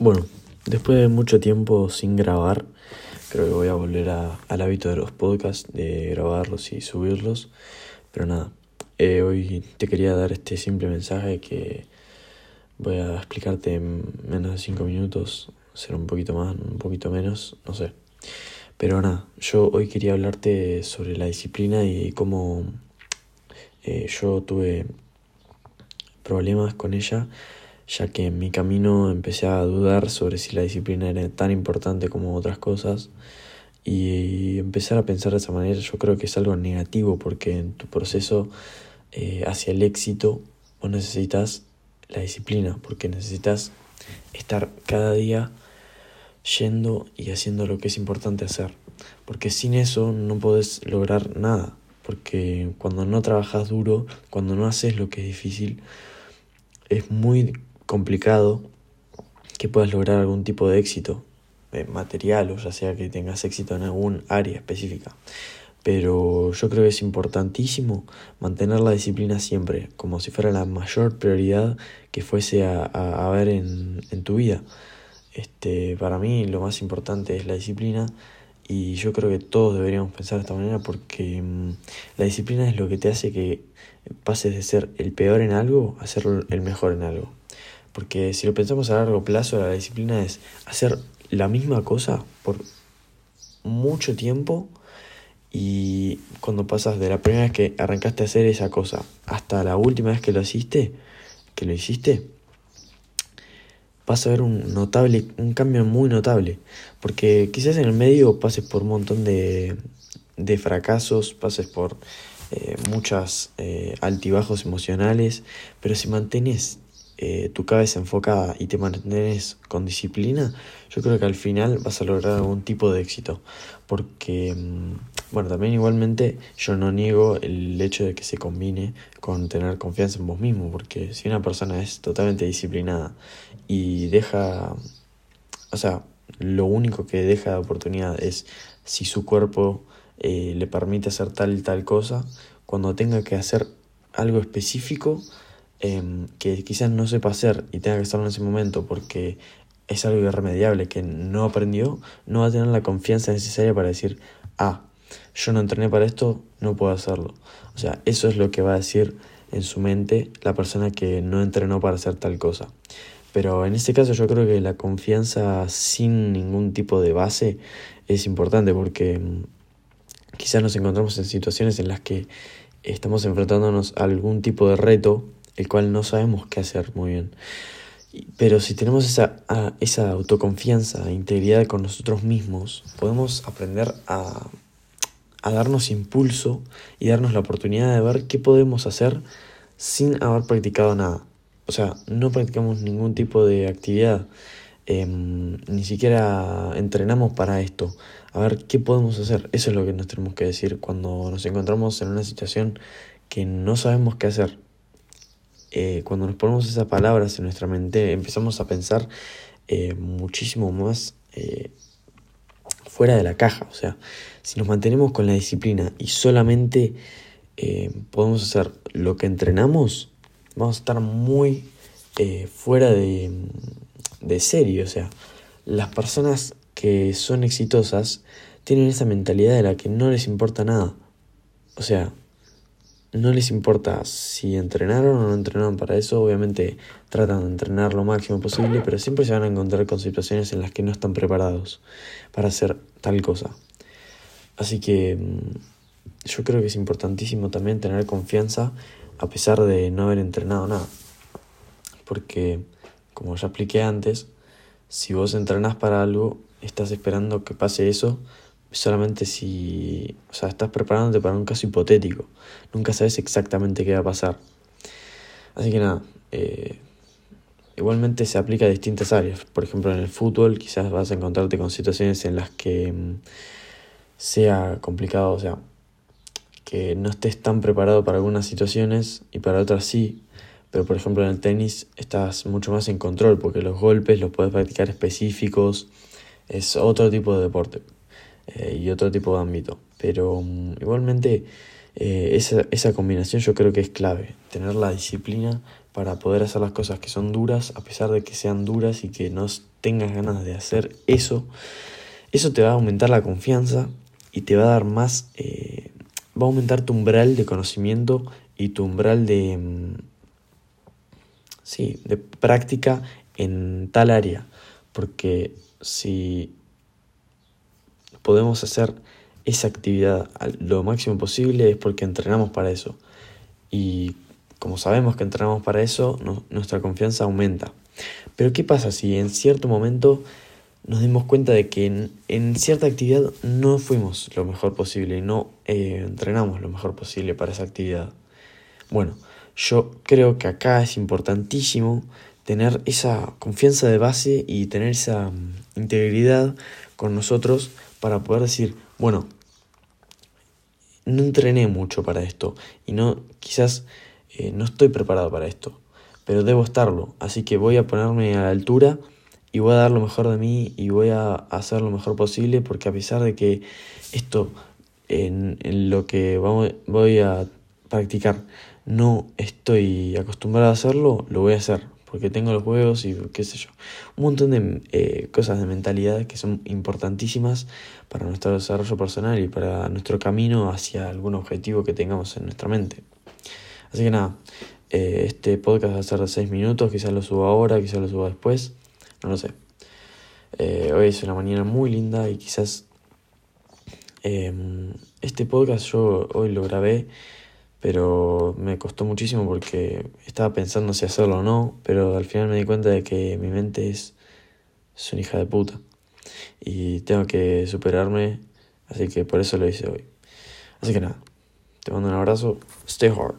Bueno, después de mucho tiempo sin grabar, creo que voy a volver a, al hábito de los podcasts, de grabarlos y subirlos. Pero nada, eh, hoy te quería dar este simple mensaje que voy a explicarte en menos de 5 minutos, será un poquito más, un poquito menos, no sé. Pero nada, yo hoy quería hablarte sobre la disciplina y cómo eh, yo tuve problemas con ella ya que en mi camino empecé a dudar sobre si la disciplina era tan importante como otras cosas. Y empezar a pensar de esa manera yo creo que es algo negativo porque en tu proceso eh, hacia el éxito vos necesitas la disciplina porque necesitas estar cada día yendo y haciendo lo que es importante hacer. Porque sin eso no podés lograr nada porque cuando no trabajas duro cuando no haces lo que es difícil es muy complicado que puedas lograr algún tipo de éxito eh, material o ya sea que tengas éxito en algún área específica. Pero yo creo que es importantísimo mantener la disciplina siempre, como si fuera la mayor prioridad que fuese a, a, ver en, tu vida. Este, para mí lo más importante es la disciplina y yo creo que todos deberíamos pensar de esta manera porque mmm, la disciplina es lo que te hace que pases de ser el peor en algo a ser el mejor en algo. Porque si lo pensamos a largo plazo, la disciplina es hacer la misma cosa por mucho tiempo y cuando pasas de la primera vez que arrancaste a hacer esa cosa hasta la última vez que lo hiciste, que lo hiciste, vas a ver un notable, un cambio muy notable. Porque quizás en el medio pases por un montón de, de fracasos, pases por eh, muchas eh, altibajos emocionales, pero si mantienes eh, tu cabeza enfocada y te mantienes con disciplina, yo creo que al final vas a lograr algún tipo de éxito. Porque, mm, bueno, también igualmente yo no niego el hecho de que se combine con tener confianza en vos mismo, porque si una persona es totalmente disciplinada y deja, o sea, lo único que deja de oportunidad es si su cuerpo eh, le permite hacer tal y tal cosa, cuando tenga que hacer algo específico, eh, que quizás no sepa hacer y tenga que estar en ese momento porque es algo irremediable que no aprendió, no va a tener la confianza necesaria para decir, ah, yo no entrené para esto, no puedo hacerlo. O sea, eso es lo que va a decir en su mente la persona que no entrenó para hacer tal cosa. Pero en este caso yo creo que la confianza sin ningún tipo de base es importante porque mm, quizás nos encontramos en situaciones en las que estamos enfrentándonos a algún tipo de reto el cual no sabemos qué hacer muy bien. Pero si tenemos esa, esa autoconfianza, integridad con nosotros mismos, podemos aprender a, a darnos impulso y darnos la oportunidad de ver qué podemos hacer sin haber practicado nada. O sea, no practicamos ningún tipo de actividad, eh, ni siquiera entrenamos para esto. A ver qué podemos hacer. Eso es lo que nos tenemos que decir cuando nos encontramos en una situación que no sabemos qué hacer eh, cuando nos ponemos esas palabras en nuestra mente, empezamos a pensar eh, muchísimo más eh, fuera de la caja. O sea, si nos mantenemos con la disciplina y solamente podemos hacer lo que entrenamos, vamos a estar muy fuera de, de serie. O sea, las personas que son exitosas tienen esa mentalidad de la que no les importa nada. O sea, no les importa si entrenaron o no entrenaron para eso, obviamente tratan de entrenar lo máximo posible, pero siempre se van a encontrar con situaciones en las que no están preparados para hacer tal cosa. Así que mm, yo creo que es importantísimo también tener confianza a pesar de no haber entrenado nada. Porque, como ya expliqué antes, si vos entrenás para algo, estás esperando que pase eso solamente si, o sea, estás preparándote para un caso hipotético. Nunca sabes exactamente qué va a pasar. Así que nada, eh, igualmente se aplica a distintas áreas. Por ejemplo, en el fútbol quizás vas a encontrarte con situaciones en las que mm, sea complicado, o sea, que no estés tan preparado para algunas situaciones y para otras sí. Pero por ejemplo en el tenis estás mucho más en control porque los golpes los puedes practicar específicos. Es otro tipo de deporte. Eh, y otro tipo de ámbito. Pero um, igualmente eh, esa, esa combinación yo creo que es clave, tener la disciplina para poder hacer las cosas que son duras, a pesar de que sean duras y que no tengas ganas de hacer eso, eso te va a aumentar la confianza y te va a dar más, eh, va a aumentar tu umbral de conocimiento y tu umbral de, mm, sí, de práctica en tal área. Porque si podemos hacer esa actividad lo máximo posible es porque entrenamos para eso. Y como sabemos que entrenamos para eso, nuestra confianza aumenta. Pero ¿qué pasa si en cierto momento nos dimos cuenta de que en, cierta actividad no fuimos lo mejor posible y no eh, entrenamos lo mejor posible para esa actividad? Bueno, yo creo que acá es importantísimo tener esa confianza de base y tener esa mm, integridad con nosotros para poder decir, bueno, no entrené mucho para esto y no quizás eh, no estoy preparado para esto, pero debo estarlo, así que voy a ponerme a la altura y voy a dar lo mejor de mí y voy a hacer lo mejor posible porque a pesar de que esto en, lo que voy a practicar no estoy acostumbrado a hacerlo, lo voy a hacer porque tengo los juegos y qué sé yo. Un montón de eh, cosas de mentalidad que son importantísimas para nuestro desarrollo personal y para nuestro camino hacia algún objetivo que tengamos en nuestra mente. Así que nada, eh, este podcast va a ser de 6 minutos, quizás lo suba ahora, quizás lo suba después, no lo sé. Eh, hoy es una mañana muy linda y quizás em, este podcast yo hoy lo grabé, pero me costó muchísimo porque estaba pensando si hacerlo o no, pero al final me di cuenta de que mi mente es, es una hija de puta y tengo que superarme, así que por eso lo hice hoy. Así que nada, te mando un abrazo, stay hard.